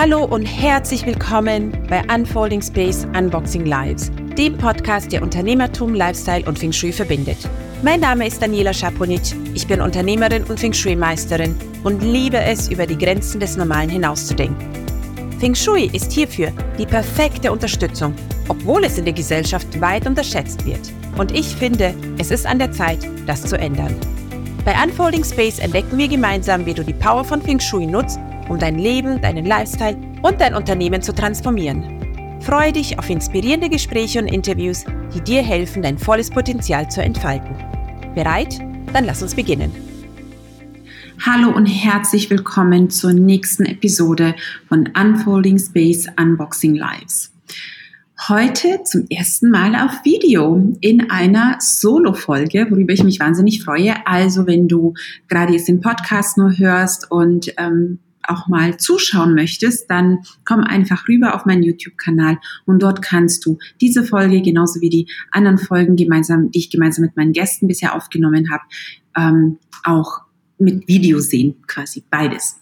Hallo und herzlich willkommen bei Unfolding Space Unboxing Lives, dem Podcast, der Unternehmertum, Lifestyle und Feng Shui verbindet. Mein Name ist Daniela Schaponic, ich bin Unternehmerin und Feng Shui-Meisterin und liebe es, über die Grenzen des Normalen hinauszudenken. Feng Shui ist hierfür die perfekte Unterstützung, obwohl es in der Gesellschaft weit unterschätzt wird. Und ich finde, es ist an der Zeit, das zu ändern. Bei Unfolding Space entdecken wir gemeinsam, wie du die Power von Feng Shui nutzt, um dein Leben, deinen Lifestyle und dein Unternehmen zu transformieren. Freue dich auf inspirierende Gespräche und Interviews, die dir helfen, dein volles Potenzial zu entfalten. Bereit? Dann lass uns beginnen. Hallo und herzlich willkommen zur nächsten Episode von Unfolding Space Unboxing Lives. Heute zum ersten Mal auf Video in einer Solo-Folge, worüber ich mich wahnsinnig freue. Also wenn du gerade jetzt den Podcast nur hörst und ähm, auch mal zuschauen möchtest, dann komm einfach rüber auf meinen YouTube-Kanal und dort kannst du diese Folge genauso wie die anderen Folgen gemeinsam, die ich gemeinsam mit meinen Gästen bisher aufgenommen habe, ähm, auch mit Video sehen, quasi beides.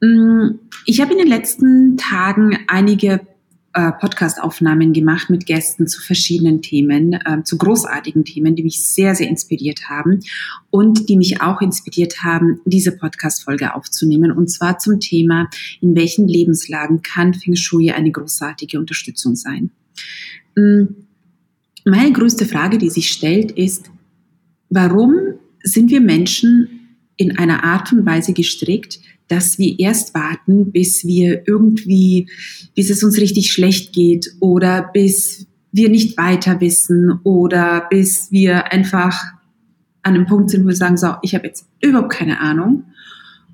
Mm, ich habe in den letzten Tagen einige äh, Podcast-Aufnahmen gemacht mit Gästen zu verschiedenen Themen, äh, zu großartigen Themen, die mich sehr, sehr inspiriert haben und die mich auch inspiriert haben, diese Podcast-Folge aufzunehmen. Und zwar zum Thema, in welchen Lebenslagen kann Feng Shui eine großartige Unterstützung sein. Mm, meine größte Frage, die sich stellt, ist, warum sind wir Menschen in einer Art und Weise gestrickt, dass wir erst warten, bis wir irgendwie, bis es uns richtig schlecht geht oder bis wir nicht weiter wissen oder bis wir einfach an einem Punkt sind, wo wir sagen, so, ich habe jetzt überhaupt keine Ahnung.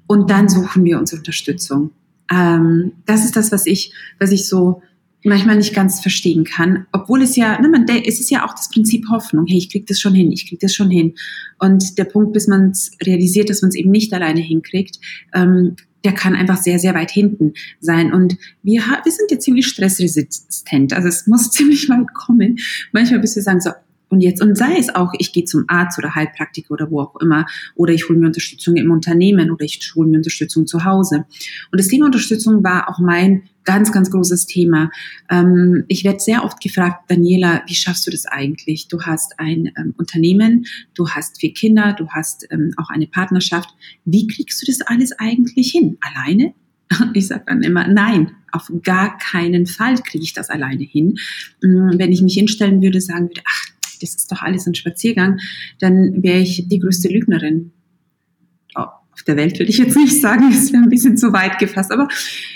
Und dann suchen wir uns Unterstützung. Ähm, das ist das, was ich, was ich so manchmal nicht ganz verstehen kann, obwohl es ja, ne, man, es ist ja auch das Prinzip Hoffnung. Hey, ich krieg das schon hin, ich krieg das schon hin. Und der Punkt, bis man es realisiert, dass man es eben nicht alleine hinkriegt, ähm, der kann einfach sehr, sehr weit hinten sein. Und wir, wir sind ja ziemlich stressresistent. Also es muss ziemlich weit kommen. Manchmal bis wir sagen so, und jetzt, und sei es auch, ich gehe zum Arzt oder Heilpraktiker oder wo auch immer, oder ich hole mir Unterstützung im Unternehmen oder ich hole mir Unterstützung zu Hause. Und das Thema Unterstützung war auch mein ganz, ganz großes Thema. Ähm, ich werde sehr oft gefragt, Daniela, wie schaffst du das eigentlich? Du hast ein ähm, Unternehmen, du hast vier Kinder, du hast ähm, auch eine Partnerschaft. Wie kriegst du das alles eigentlich hin? Alleine? Ich sage dann immer, nein, auf gar keinen Fall kriege ich das alleine hin. Mm, wenn ich mich hinstellen würde, sagen würde, ach, das ist doch alles ein Spaziergang, dann wäre ich die größte Lügnerin auf der Welt würde ich jetzt nicht sagen, das wäre ein bisschen zu weit gefasst, aber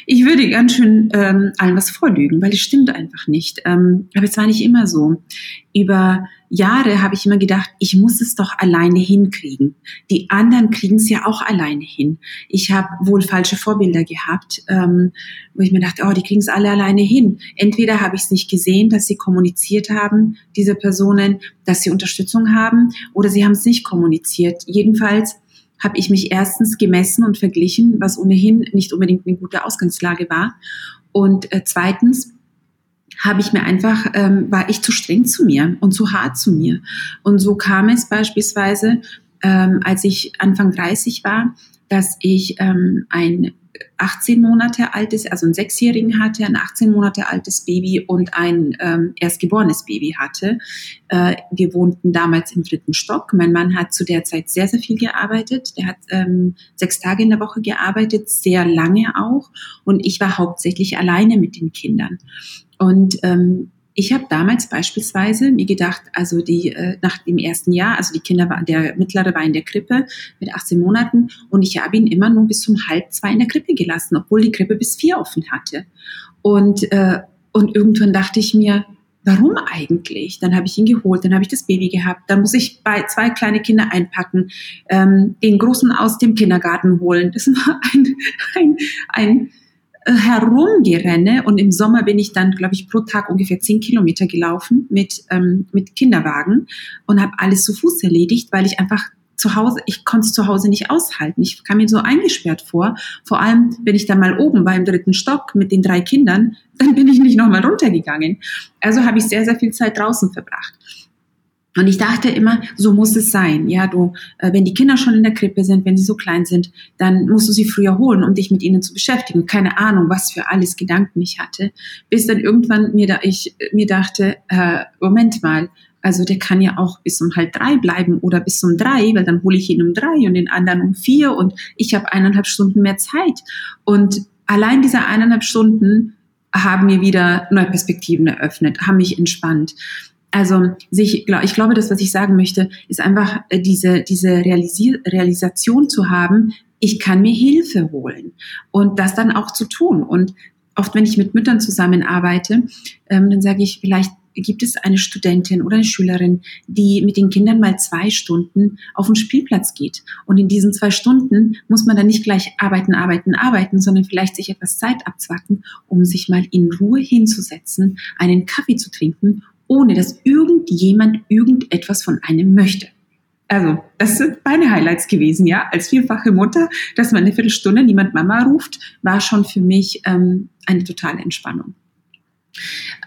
ich würde ganz schön ähm, allen was vorlügen, weil es stimmt einfach nicht. Ähm, aber es war nicht immer so. Über Jahre habe ich immer gedacht, ich muss es doch alleine hinkriegen. Die anderen kriegen es ja auch alleine hin. Ich habe wohl falsche Vorbilder gehabt, ähm, wo ich mir dachte, oh, die kriegen es alle alleine hin. Entweder habe ich es nicht gesehen, dass sie kommuniziert haben, diese Personen, dass sie Unterstützung haben, oder sie haben es nicht kommuniziert. Jedenfalls habe ich mich erstens gemessen und verglichen, was ohnehin nicht unbedingt eine gute Ausgangslage war. Und äh, zweitens habe ich mir einfach, ähm, war ich zu streng zu mir und zu hart zu mir. Und so kam es beispielsweise, ähm, als ich Anfang 30 war, dass ich ähm, ein 18 Monate altes, also ein Sechsjährigen hatte, ein 18 Monate altes Baby und ein ähm, erstgeborenes Baby hatte. Äh, wir wohnten damals im dritten Stock. Mein Mann hat zu der Zeit sehr, sehr viel gearbeitet. Der hat ähm, sechs Tage in der Woche gearbeitet, sehr lange auch. Und ich war hauptsächlich alleine mit den Kindern. Und ähm, ich habe damals beispielsweise mir gedacht, also die äh, nach dem ersten Jahr, also die Kinder waren, der mittlere war in der Krippe mit 18 Monaten und ich habe ihn immer nur bis zum halb zwei in der Krippe gelassen, obwohl die Krippe bis vier offen hatte. Und äh, und irgendwann dachte ich mir, warum eigentlich? Dann habe ich ihn geholt, dann habe ich das Baby gehabt, dann muss ich bei zwei kleine Kinder einpacken, ähm, den Großen aus dem Kindergarten holen. Das war ein, ein, ein herumgerenne und im Sommer bin ich dann, glaube ich, pro Tag ungefähr zehn Kilometer gelaufen mit, ähm, mit Kinderwagen und habe alles zu Fuß erledigt, weil ich einfach zu Hause, ich konnte es zu Hause nicht aushalten. Ich kam mir so eingesperrt vor. Vor allem, wenn ich dann mal oben war im dritten Stock mit den drei Kindern, dann bin ich nicht nochmal runtergegangen. Also habe ich sehr, sehr viel Zeit draußen verbracht. Und ich dachte immer, so muss es sein. Ja, du, äh, wenn die Kinder schon in der Krippe sind, wenn sie so klein sind, dann musst du sie früher holen, um dich mit ihnen zu beschäftigen. Keine Ahnung, was für alles Gedanken ich hatte, bis dann irgendwann mir da ich mir dachte, äh, Moment mal, also der kann ja auch bis um halb drei bleiben oder bis um drei, weil dann hole ich ihn um drei und den anderen um vier und ich habe eineinhalb Stunden mehr Zeit. Und allein diese eineinhalb Stunden haben mir wieder neue Perspektiven eröffnet, haben mich entspannt. Also sich, ich glaube, das, was ich sagen möchte, ist einfach äh, diese, diese Realisi Realisation zu haben, ich kann mir Hilfe holen und das dann auch zu tun. Und oft, wenn ich mit Müttern zusammenarbeite, ähm, dann sage ich, vielleicht gibt es eine Studentin oder eine Schülerin, die mit den Kindern mal zwei Stunden auf den Spielplatz geht. Und in diesen zwei Stunden muss man dann nicht gleich arbeiten, arbeiten, arbeiten, sondern vielleicht sich etwas Zeit abzwacken, um sich mal in Ruhe hinzusetzen, einen Kaffee zu trinken ohne dass irgendjemand irgendetwas von einem möchte. Also, das sind meine Highlights gewesen, ja. Als vierfache Mutter, dass man eine Viertelstunde niemand Mama ruft, war schon für mich ähm, eine totale Entspannung.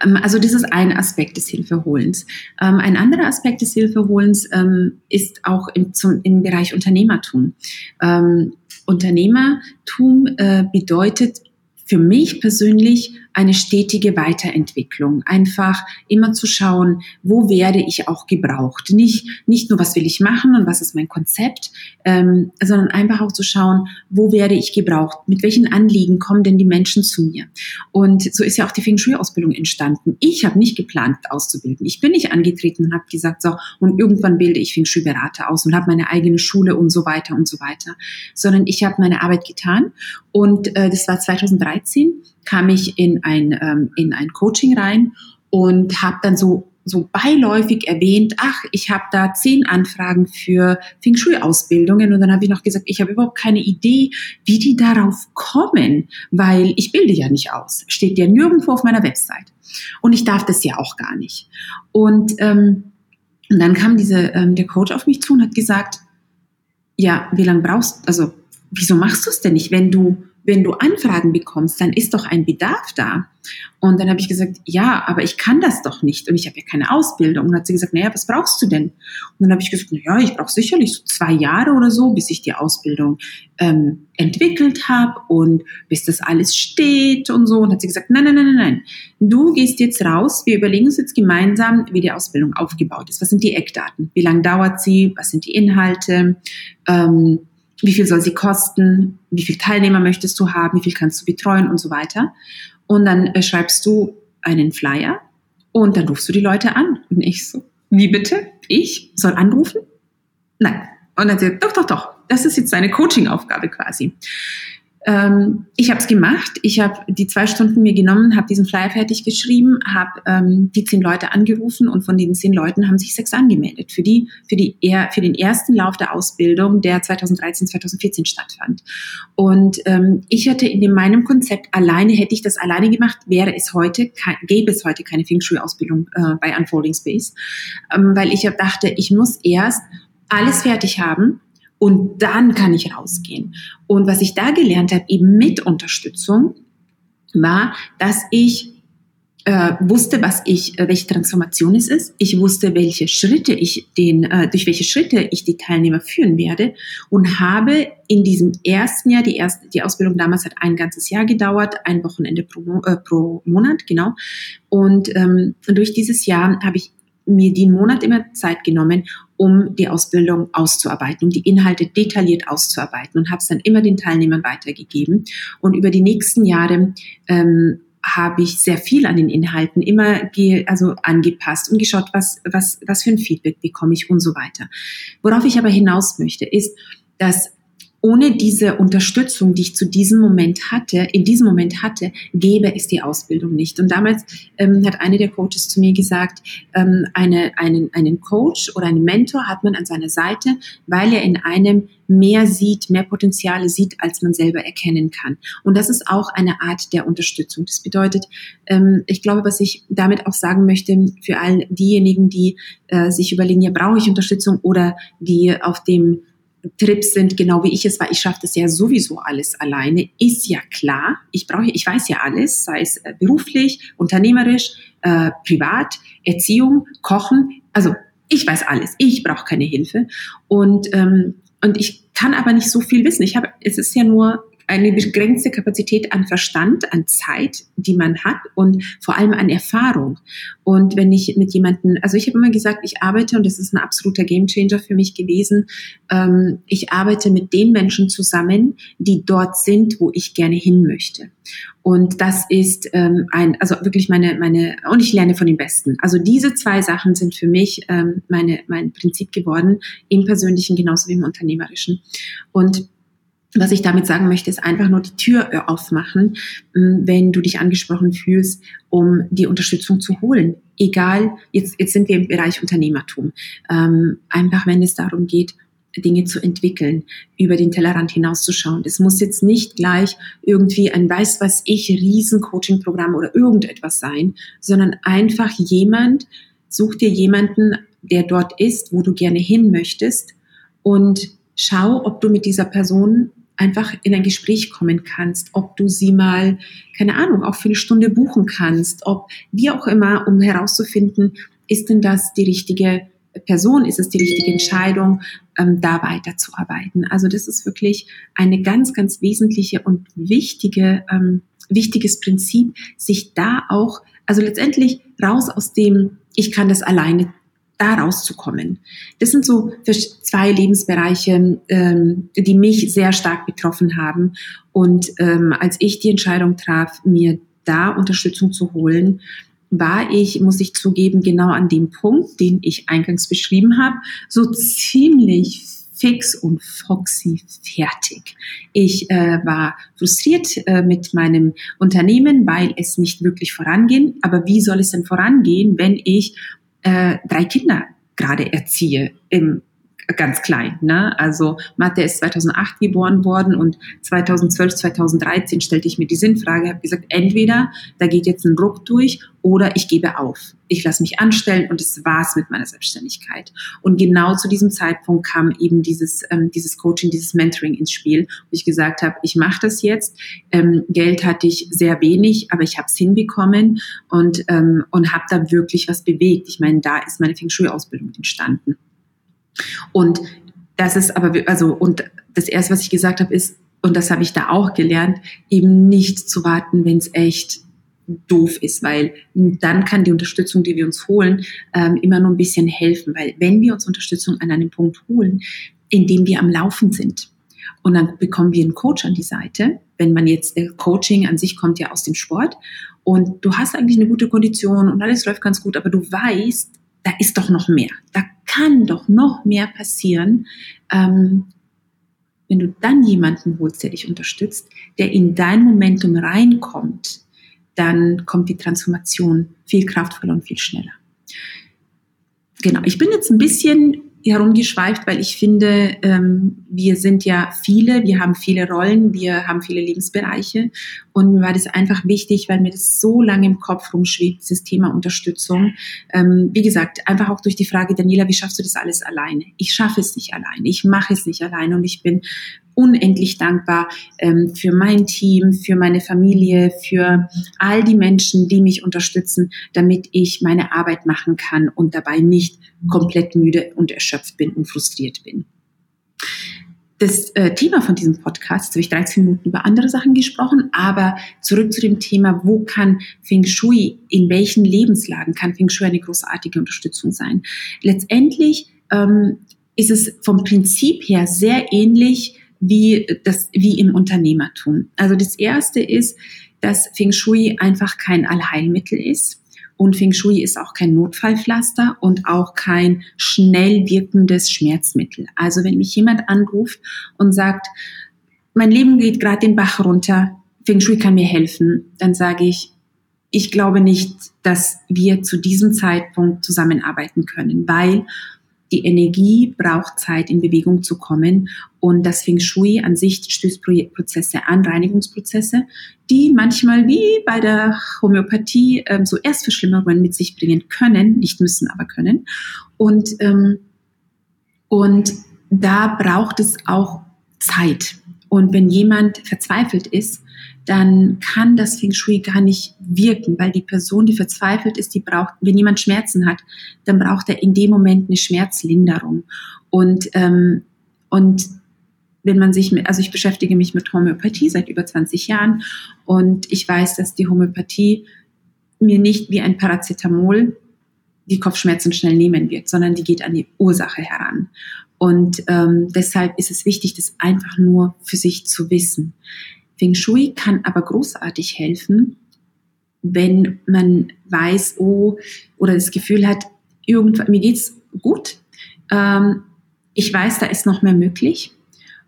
Ähm, also das ist ein Aspekt des Hilfeholens. Ähm, ein anderer Aspekt des Hilfeholens ähm, ist auch im, zum, im Bereich Unternehmertum. Ähm, Unternehmertum äh, bedeutet für mich persönlich eine stetige Weiterentwicklung. Einfach immer zu schauen, wo werde ich auch gebraucht. Nicht, nicht nur, was will ich machen und was ist mein Konzept, ähm, sondern einfach auch zu schauen, wo werde ich gebraucht. Mit welchen Anliegen kommen denn die Menschen zu mir? Und so ist ja auch die Feng Shui-Ausbildung entstanden. Ich habe nicht geplant, auszubilden. Ich bin nicht angetreten und habe gesagt, so, und irgendwann bilde ich Feng Shui-Berater aus und habe meine eigene Schule und so weiter und so weiter. Sondern ich habe meine Arbeit getan und äh, das war 2013 kam ich in ein, ähm, in ein Coaching rein und habe dann so so beiläufig erwähnt, ach, ich habe da zehn Anfragen für Feng Shui-Ausbildungen und dann habe ich noch gesagt, ich habe überhaupt keine Idee, wie die darauf kommen, weil ich bilde ja nicht aus. Steht ja nirgendwo auf meiner Website. Und ich darf das ja auch gar nicht. Und, ähm, und dann kam diese, ähm, der Coach auf mich zu und hat gesagt, ja, wie lange brauchst, also wieso machst du es denn nicht, wenn du wenn du Anfragen bekommst, dann ist doch ein Bedarf da. Und dann habe ich gesagt, ja, aber ich kann das doch nicht und ich habe ja keine Ausbildung. Und dann hat sie gesagt, naja, was brauchst du denn? Und dann habe ich gesagt, naja, ich brauche sicherlich so zwei Jahre oder so, bis ich die Ausbildung ähm, entwickelt habe und bis das alles steht und so. Und hat sie gesagt, nein, nein, nein, nein, nein. Du gehst jetzt raus, wir überlegen uns jetzt gemeinsam, wie die Ausbildung aufgebaut ist. Was sind die Eckdaten? Wie lange dauert sie? Was sind die Inhalte? Ähm, wie viel soll sie kosten, wie viele Teilnehmer möchtest du haben, wie viel kannst du betreuen und so weiter. Und dann äh, schreibst du einen Flyer und dann rufst du die Leute an. Und ich so, wie bitte? Ich soll anrufen? Nein. Und dann sagt doch, doch, doch, das ist jetzt deine Coaching-Aufgabe quasi. Ähm, ich habe es gemacht. Ich habe die zwei Stunden mir genommen, habe diesen Flyer fertig geschrieben, habe ähm, die zehn Leute angerufen und von den zehn Leuten haben sich sechs angemeldet für die für die für den ersten Lauf der Ausbildung, der 2013 2014 stattfand. Und ähm, ich hatte in meinem Konzept alleine hätte ich das alleine gemacht, wäre es heute gäbe es heute keine Feng Shui Ausbildung äh, bei Unfolding Space, ähm, weil ich dachte, ich muss erst alles fertig haben und dann kann ich rausgehen. Und was ich da gelernt habe, eben mit Unterstützung, war, dass ich äh, wusste, was ich, äh, welche Transformation es ist. Ich wusste, welche Schritte ich den, äh, durch welche Schritte ich die Teilnehmer führen werde und habe in diesem ersten Jahr, die erste, die Ausbildung damals hat ein ganzes Jahr gedauert, ein Wochenende pro, äh, pro Monat, genau. Und ähm, durch dieses Jahr habe ich mir den Monat immer Zeit genommen, um die Ausbildung auszuarbeiten, um die Inhalte detailliert auszuarbeiten und habe es dann immer den Teilnehmern weitergegeben. Und über die nächsten Jahre ähm, habe ich sehr viel an den Inhalten immer ge also angepasst und geschaut, was, was, was für ein Feedback bekomme ich und so weiter. Worauf ich aber hinaus möchte, ist, dass ohne diese Unterstützung, die ich zu diesem Moment hatte, in diesem Moment hatte, gäbe es die Ausbildung nicht. Und damals ähm, hat eine der Coaches zu mir gesagt, ähm, eine, einen, einen Coach oder einen Mentor hat man an seiner Seite, weil er in einem mehr sieht, mehr Potenziale sieht, als man selber erkennen kann. Und das ist auch eine Art der Unterstützung. Das bedeutet, ähm, ich glaube, was ich damit auch sagen möchte, für all diejenigen, die äh, sich überlegen, ja, brauche ich Unterstützung oder die auf dem Trips sind, genau wie ich es war. Ich schaffe das ja sowieso alles alleine. Ist ja klar. Ich brauche, ich weiß ja alles, sei es äh, beruflich, unternehmerisch, äh, privat, Erziehung, Kochen. Also ich weiß alles, ich brauche keine Hilfe. Und, ähm, und ich kann aber nicht so viel wissen. Ich habe, es ist ja nur eine begrenzte Kapazität an Verstand, an Zeit, die man hat und vor allem an Erfahrung. Und wenn ich mit jemandem, also ich habe immer gesagt, ich arbeite, und das ist ein absoluter Gamechanger für mich gewesen, ähm, ich arbeite mit den Menschen zusammen, die dort sind, wo ich gerne hin möchte. Und das ist ähm, ein, also wirklich meine, meine, und ich lerne von den Besten. Also diese zwei Sachen sind für mich ähm, meine, mein Prinzip geworden, im persönlichen genauso wie im unternehmerischen. Und was ich damit sagen möchte, ist einfach nur die Tür äh, aufmachen, ähm, wenn du dich angesprochen fühlst, um die Unterstützung zu holen. Egal, jetzt, jetzt sind wir im Bereich Unternehmertum. Ähm, einfach wenn es darum geht, Dinge zu entwickeln, über den Tellerrand hinauszuschauen. Das muss jetzt nicht gleich irgendwie ein weiß was ich Riesen-Coaching-Programm oder irgendetwas sein, sondern einfach jemand, such dir jemanden, der dort ist, wo du gerne hin möchtest und schau, ob du mit dieser Person einfach in ein Gespräch kommen kannst, ob du sie mal, keine Ahnung, auch für eine Stunde buchen kannst, ob wie auch immer, um herauszufinden, ist denn das die richtige Person, ist es die richtige Entscheidung, ähm, da weiterzuarbeiten. Also das ist wirklich eine ganz, ganz wesentliche und wichtige, ähm, wichtiges Prinzip, sich da auch, also letztendlich raus aus dem, ich kann das alleine da rauszukommen. Das sind so zwei Lebensbereiche, ähm, die mich sehr stark betroffen haben. Und ähm, als ich die Entscheidung traf, mir da Unterstützung zu holen, war ich, muss ich zugeben, genau an dem Punkt, den ich eingangs beschrieben habe, so ziemlich fix und foxy fertig. Ich äh, war frustriert äh, mit meinem Unternehmen, weil es nicht wirklich voranging. Aber wie soll es denn vorangehen, wenn ich äh, drei Kinder gerade erziehe im ganz klein. Ne? Also Mathe ist 2008 geboren worden und 2012, 2013 stellte ich mir die Sinnfrage, habe gesagt, entweder da geht jetzt ein Ruck durch oder ich gebe auf. Ich lasse mich anstellen und es war's mit meiner Selbstständigkeit. Und genau zu diesem Zeitpunkt kam eben dieses, ähm, dieses Coaching, dieses Mentoring ins Spiel, wo ich gesagt habe, ich mache das jetzt. Ähm, Geld hatte ich sehr wenig, aber ich habe es hinbekommen und, ähm, und habe da wirklich was bewegt. Ich meine, da ist meine Feng Shui-Ausbildung entstanden. Und das ist aber, also, und das erste, was ich gesagt habe, ist, und das habe ich da auch gelernt, eben nicht zu warten, wenn es echt doof ist, weil dann kann die Unterstützung, die wir uns holen, ähm, immer nur ein bisschen helfen, weil wenn wir uns Unterstützung an einem Punkt holen, in dem wir am Laufen sind und dann bekommen wir einen Coach an die Seite, wenn man jetzt, äh, Coaching an sich kommt ja aus dem Sport und du hast eigentlich eine gute Kondition und alles läuft ganz gut, aber du weißt, da ist doch noch mehr. Da kann doch noch mehr passieren, ähm, wenn du dann jemanden holst, der dich unterstützt, der in dein Momentum reinkommt, dann kommt die Transformation viel kraftvoller und viel schneller. Genau, ich bin jetzt ein bisschen herumgeschweift, weil ich finde, ähm, wir sind ja viele, wir haben viele Rollen, wir haben viele Lebensbereiche und mir war das einfach wichtig, weil mir das so lange im Kopf rumschwebt, dieses Thema Unterstützung. Ähm, wie gesagt, einfach auch durch die Frage, Daniela, wie schaffst du das alles alleine? Ich schaffe es nicht alleine, ich mache es nicht alleine und ich bin unendlich dankbar ähm, für mein Team, für meine Familie, für all die Menschen, die mich unterstützen, damit ich meine Arbeit machen kann und dabei nicht komplett müde und erschöpft bin und frustriert bin. Das äh, Thema von diesem Podcast, jetzt habe ich 13 Minuten über andere Sachen gesprochen, aber zurück zu dem Thema, wo kann Feng Shui, in welchen Lebenslagen kann Feng Shui eine großartige Unterstützung sein? Letztendlich ähm, ist es vom Prinzip her sehr ähnlich wie, das, wie im Unternehmertum. Also das erste ist, dass Feng Shui einfach kein Allheilmittel ist. Und Feng Shui ist auch kein Notfallpflaster und auch kein schnell wirkendes Schmerzmittel. Also wenn mich jemand anruft und sagt, mein Leben geht gerade den Bach runter, Feng Shui kann mir helfen, dann sage ich, ich glaube nicht, dass wir zu diesem Zeitpunkt zusammenarbeiten können, weil die Energie braucht Zeit, in Bewegung zu kommen. Und das Feng Shui an sich stößt Prozesse an, Reinigungsprozesse, die manchmal wie bei der Homöopathie ähm, so Erstverschlimmerungen mit sich bringen können, nicht müssen, aber können. Und, ähm, und da braucht es auch Zeit. Und wenn jemand verzweifelt ist, dann kann das Feng Shui gar nicht wirken, weil die Person, die verzweifelt ist, die braucht, wenn jemand Schmerzen hat, dann braucht er in dem Moment eine Schmerzlinderung. Und, ähm, und wenn man sich mit, also ich beschäftige mich mit Homöopathie seit über 20 Jahren und ich weiß, dass die Homöopathie mir nicht wie ein Paracetamol die Kopfschmerzen schnell nehmen wird, sondern die geht an die Ursache heran. Und ähm, deshalb ist es wichtig, das einfach nur für sich zu wissen. Feng Shui kann aber großartig helfen, wenn man weiß, oh, oder das Gefühl hat, irgendwann, mir geht's gut, ähm, ich weiß, da ist noch mehr möglich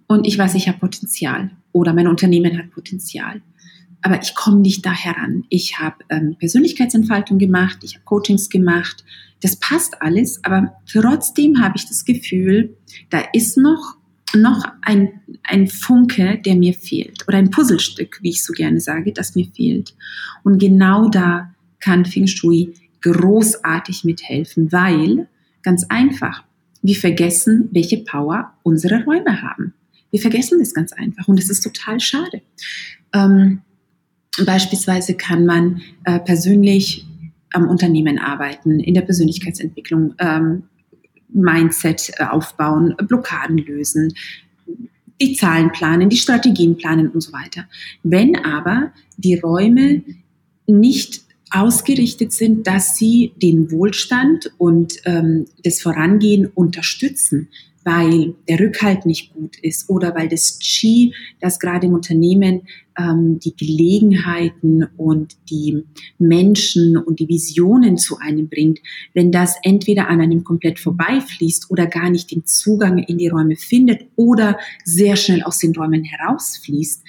und ich weiß, ich habe Potenzial oder mein Unternehmen hat Potenzial. Aber ich komme nicht da heran. Ich habe ähm, Persönlichkeitsentfaltung gemacht, ich habe Coachings gemacht. Das passt alles, aber trotzdem habe ich das Gefühl, da ist noch noch ein, ein Funke, der mir fehlt oder ein Puzzlestück, wie ich so gerne sage, das mir fehlt. Und genau da kann Feng Shui großartig mithelfen, weil ganz einfach, wir vergessen, welche Power unsere Räume haben. Wir vergessen das ganz einfach und das ist total schade. Ähm, beispielsweise kann man äh, persönlich am Unternehmen arbeiten, in der Persönlichkeitsentwicklung ähm, Mindset äh, aufbauen, Blockaden lösen, die Zahlen planen, die Strategien planen und so weiter. Wenn aber die Räume nicht ausgerichtet sind, dass sie den Wohlstand und ähm, das Vorangehen unterstützen, weil der Rückhalt nicht gut ist oder weil das Qi, das gerade im Unternehmen ähm, die Gelegenheiten und die Menschen und die Visionen zu einem bringt, wenn das entweder an einem komplett vorbeifließt oder gar nicht den Zugang in die Räume findet oder sehr schnell aus den Räumen herausfließt,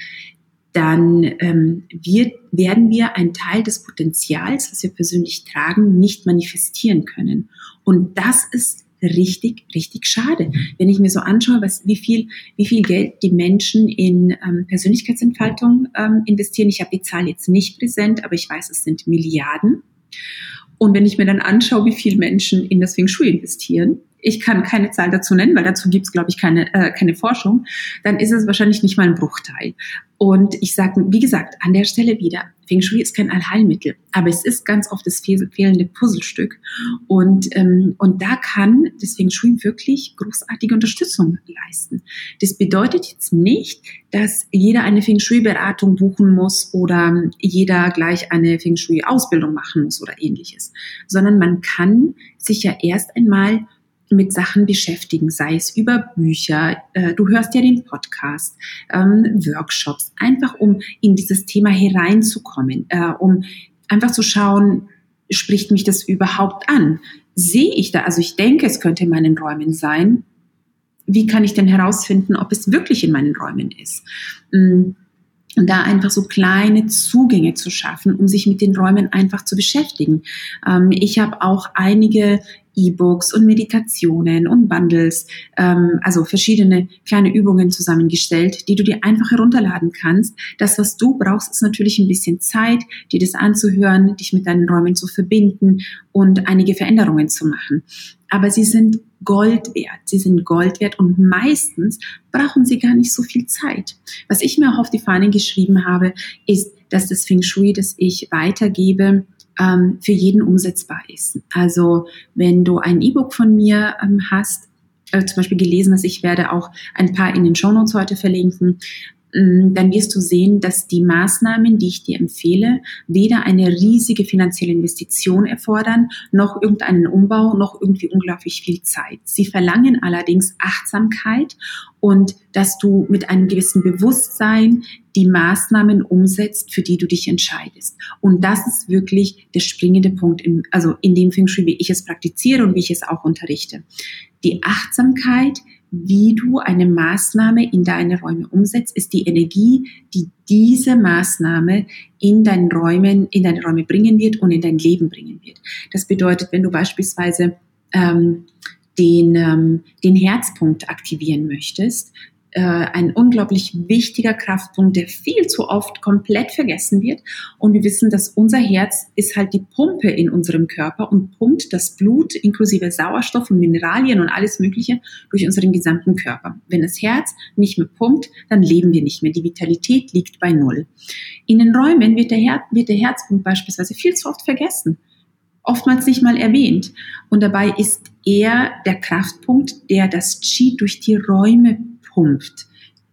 dann ähm, wird, werden wir einen Teil des Potenzials, was wir persönlich tragen, nicht manifestieren können. Und das ist richtig, richtig schade. Wenn ich mir so anschaue, was, wie viel, wie viel Geld die Menschen in ähm, Persönlichkeitsentfaltung ähm, investieren. Ich habe die Zahl jetzt nicht präsent, aber ich weiß, es sind Milliarden. Und wenn ich mir dann anschaue, wie viel Menschen in das Feng Shui investieren, ich kann keine Zahl dazu nennen, weil dazu gibt es, glaube ich, keine, äh, keine Forschung, dann ist es wahrscheinlich nicht mal ein Bruchteil. Und ich sage, wie gesagt, an der Stelle wieder, Feng Shui ist kein Allheilmittel, aber es ist ganz oft das fehlende Puzzlestück. Und, ähm, und da kann das Feng Shui wirklich großartige Unterstützung leisten. Das bedeutet jetzt nicht, dass jeder eine Feng Shui-Beratung buchen muss oder jeder gleich eine Feng Shui-Ausbildung machen muss oder ähnliches, sondern man kann sich ja erst einmal mit Sachen beschäftigen, sei es über Bücher, äh, du hörst ja den Podcast, ähm, Workshops, einfach um in dieses Thema hereinzukommen, äh, um einfach zu schauen, spricht mich das überhaupt an? Sehe ich da, also ich denke, es könnte in meinen Räumen sein. Wie kann ich denn herausfinden, ob es wirklich in meinen Räumen ist? Und mm, da einfach so kleine Zugänge zu schaffen, um sich mit den Räumen einfach zu beschäftigen. Ähm, ich habe auch einige E-Books und Meditationen und Bundles, ähm, also verschiedene kleine Übungen zusammengestellt, die du dir einfach herunterladen kannst. Das, was du brauchst, ist natürlich ein bisschen Zeit, dir das anzuhören, dich mit deinen Räumen zu verbinden und einige Veränderungen zu machen. Aber sie sind Gold wert. Sie sind Gold wert und meistens brauchen sie gar nicht so viel Zeit. Was ich mir auch auf die Fahnen geschrieben habe, ist, dass das Feng Shui, das ich weitergebe, ähm, für jeden umsetzbar ist. Also wenn du ein E-Book von mir ähm, hast, äh, zum Beispiel gelesen hast, ich werde auch ein paar in den Show Notes heute verlinken, dann wirst du sehen, dass die Maßnahmen, die ich dir empfehle, weder eine riesige finanzielle Investition erfordern, noch irgendeinen Umbau, noch irgendwie unglaublich viel Zeit. Sie verlangen allerdings Achtsamkeit und dass du mit einem gewissen Bewusstsein die Maßnahmen umsetzt, für die du dich entscheidest. Und das ist wirklich der springende Punkt, im, also in dem Feng Shui, wie ich es praktiziere und wie ich es auch unterrichte. Die Achtsamkeit, wie du eine Maßnahme in deine Räume umsetzt, ist die Energie, die diese Maßnahme in deinen Räumen, in deine Räume bringen wird und in dein Leben bringen wird. Das bedeutet, wenn du beispielsweise ähm, den, ähm, den Herzpunkt aktivieren möchtest, äh, ein unglaublich wichtiger Kraftpunkt, der viel zu oft komplett vergessen wird. Und wir wissen, dass unser Herz ist halt die Pumpe in unserem Körper und pumpt das Blut inklusive Sauerstoff und Mineralien und alles Mögliche durch unseren gesamten Körper. Wenn das Herz nicht mehr pumpt, dann leben wir nicht mehr. Die Vitalität liegt bei Null. In den Räumen wird der, Her wird der Herzpunkt beispielsweise viel zu oft vergessen oftmals nicht mal erwähnt. Und dabei ist er der Kraftpunkt, der das Qi durch die Räume pumpt,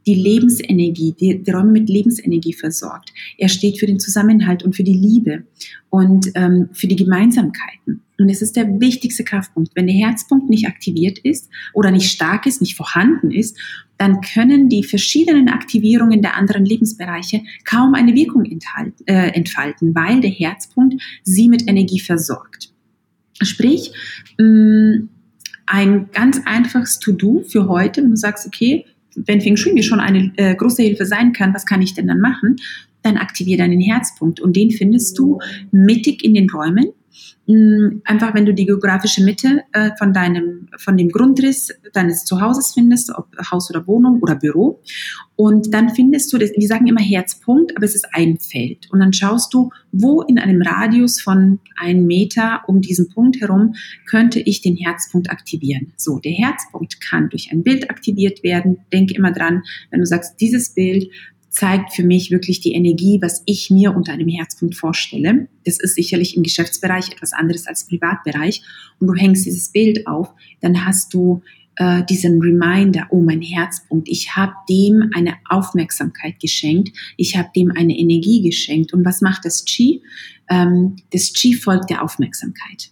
die Lebensenergie, die, die Räume mit Lebensenergie versorgt. Er steht für den Zusammenhalt und für die Liebe und ähm, für die Gemeinsamkeiten. Und es ist der wichtigste Kraftpunkt. Wenn der Herzpunkt nicht aktiviert ist oder nicht stark ist, nicht vorhanden ist, dann können die verschiedenen Aktivierungen der anderen Lebensbereiche kaum eine Wirkung enthalten, äh, entfalten, weil der Herzpunkt sie mit Energie versorgt. Sprich, mh, mm, ein ganz einfaches To-Do für heute, wenn du sagst, okay, wenn Feng Shui mir schon eine äh, große Hilfe sein kann, was kann ich denn dann machen? Dann aktiviere deinen Herzpunkt. Und den findest du mittig in den Räumen einfach wenn du die geografische Mitte äh, von deinem, von dem Grundriss deines Zuhauses findest, ob Haus oder Wohnung oder Büro. Und dann findest du, das, wir sagen immer Herzpunkt, aber es ist ein Feld. Und dann schaust du, wo in einem Radius von einem Meter um diesen Punkt herum könnte ich den Herzpunkt aktivieren. So, der Herzpunkt kann durch ein Bild aktiviert werden. Denk immer dran, wenn du sagst, dieses Bild zeigt für mich wirklich die Energie, was ich mir unter einem Herzpunkt vorstelle. Das ist sicherlich im Geschäftsbereich etwas anderes als Privatbereich. Und du hängst dieses Bild auf, dann hast du äh, diesen Reminder, oh mein Herzpunkt, ich habe dem eine Aufmerksamkeit geschenkt, ich habe dem eine Energie geschenkt. Und was macht das Qi? Ähm, das Qi folgt der Aufmerksamkeit.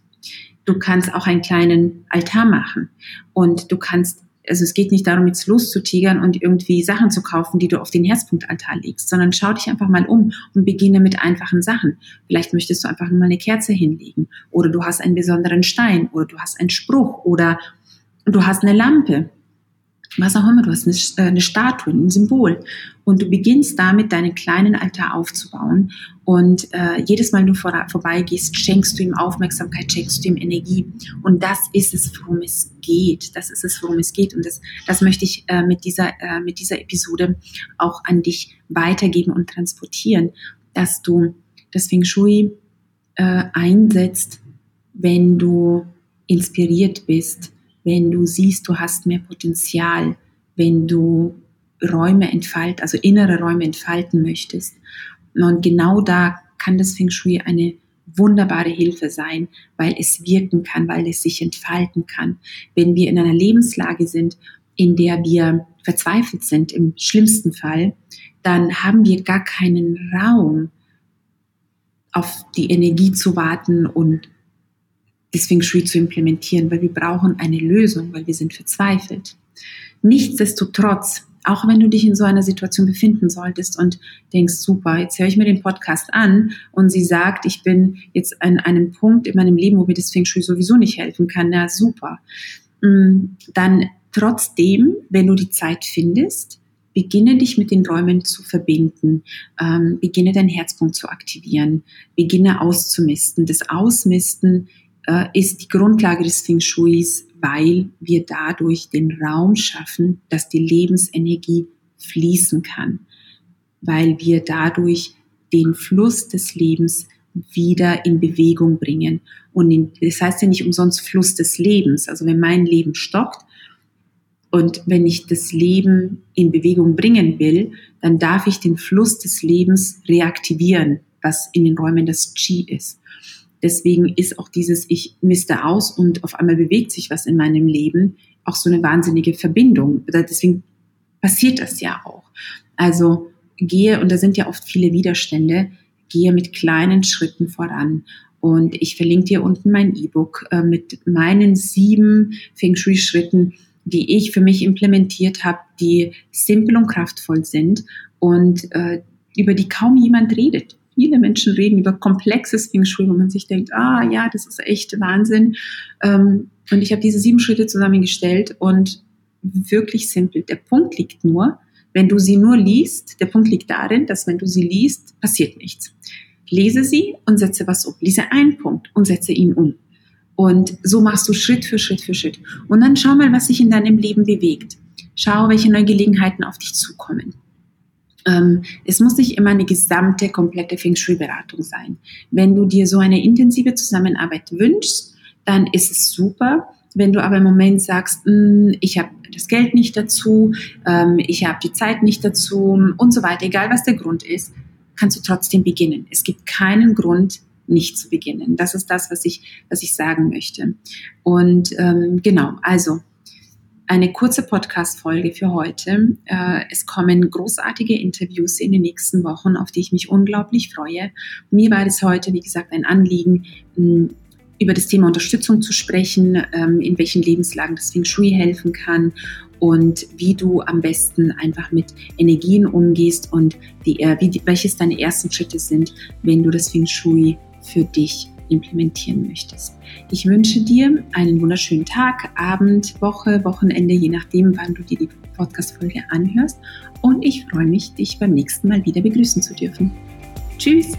Du kannst auch einen kleinen Altar machen und du kannst also es geht nicht darum, jetzt loszutigern und irgendwie Sachen zu kaufen, die du auf den Herzpunktaltar legst, sondern schau dich einfach mal um und beginne mit einfachen Sachen. Vielleicht möchtest du einfach nur mal eine Kerze hinlegen oder du hast einen besonderen Stein oder du hast einen Spruch oder du hast eine Lampe was auch immer, du hast eine, äh, eine Statue, ein Symbol. Und du beginnst damit, deinen kleinen Altar aufzubauen. Und äh, jedes Mal, du vor, vorbeigehst, schenkst du ihm Aufmerksamkeit, schenkst du ihm Energie. Und das ist es, worum es geht. Das ist es, worum es geht. Und das, das möchte ich äh, mit, dieser, äh, mit dieser Episode auch an dich weitergeben und transportieren, dass du das Feng Shui äh, einsetzt, wenn du inspiriert bist, wenn du siehst, du hast mehr Potenzial, wenn du Räume entfalten, also innere Räume entfalten möchtest. Und genau da kann das Feng Shui eine wunderbare Hilfe sein, weil es wirken kann, weil es sich entfalten kann. Wenn wir in einer Lebenslage sind, in der wir verzweifelt sind, im schlimmsten Fall, dann haben wir gar keinen Raum, auf die Energie zu warten und das Feng Shui zu implementieren, weil wir brauchen eine Lösung, weil wir sind verzweifelt. Nichtsdestotrotz, auch wenn du dich in so einer Situation befinden solltest und denkst, super, jetzt höre ich mir den Podcast an und sie sagt, ich bin jetzt an einem Punkt in meinem Leben, wo mir das Feng Shui sowieso nicht helfen kann, na super. Mm, dann trotzdem, wenn du die Zeit findest, beginne dich mit den Räumen zu verbinden, ähm, beginne deinen Herzpunkt zu aktivieren, beginne auszumisten. Das Ausmisten äh, ist die Grundlage des Feng Shuis, weil wir dadurch den Raum schaffen, dass die Lebensenergie fließen kann, weil wir dadurch den Fluss des Lebens wieder in Bewegung bringen. Und in, das heißt ja nicht umsonst Fluss des Lebens. Also wenn mein Leben stockt und wenn ich das Leben in Bewegung bringen will, dann darf ich den Fluss des Lebens reaktivieren, was in den Räumen das Qi ist. Deswegen ist auch dieses, ich misste aus und auf einmal bewegt sich was in meinem Leben, auch so eine wahnsinnige Verbindung. Deswegen passiert das ja auch. Also gehe, und da sind ja oft viele Widerstände, gehe mit kleinen Schritten voran. Und ich verlinke dir unten mein E-Book äh, mit meinen sieben Feng Shui-Schritten, die ich für mich implementiert habe, die simpel und kraftvoll sind und äh, über die kaum jemand redet viele Menschen reden über komplexes Feng Shui, wo man sich denkt, ah ja, das ist echt Wahnsinn. Ähm, und ich habe diese sieben Schritte zusammengestellt und wirklich simpel. Der Punkt liegt nur, wenn du sie nur liest, der Punkt liegt darin, dass wenn du sie liest, passiert nichts. Lese sie und setze was um. Lese einen Punkt und setze ihn um. Und so machst du Schritt für Schritt für Schritt. Und dann schau mal, was sich in deinem Leben bewegt. Schau, welche neuen Gelegenheiten auf dich zukommen. Ähm, es muss nicht immer eine gesamte, komplette Feng Shui-Beratung sein. Wenn du dir so eine intensive Zusammenarbeit wünschst, dann ist es super. Wenn du aber im Moment sagst, hm, ich habe das Geld nicht dazu, ähm, ich habe die Zeit nicht dazu und so weiter, egal was der Grund ist, kannst du trotzdem beginnen. Es gibt keinen Grund, nicht zu beginnen. Das ist das, was ich, was ich sagen möchte. Und ähm, genau, also eine kurze Podcast-Folge für heute. Äh, es kommen großartige Interviews in den nächsten Wochen, auf die ich mich unglaublich freue. Mir war es heute, wie gesagt, ein Anliegen, über das Thema Unterstützung zu sprechen, ähm, in welchen Lebenslagen das Feng Shui helfen kann und wie du am besten einfach mit Energien umgehst und die, äh, welches deine ersten Schritte sind, wenn du das Feng Shui für dich implementieren möchtest. Ich wünsche dir einen wunderschönen Tag, Abend, Woche, Wochenende, je nachdem, wann du dir die Podcast-Folge anhörst. Und ich freue mich, dich beim nächsten Mal wieder begrüßen zu dürfen. Tschüss!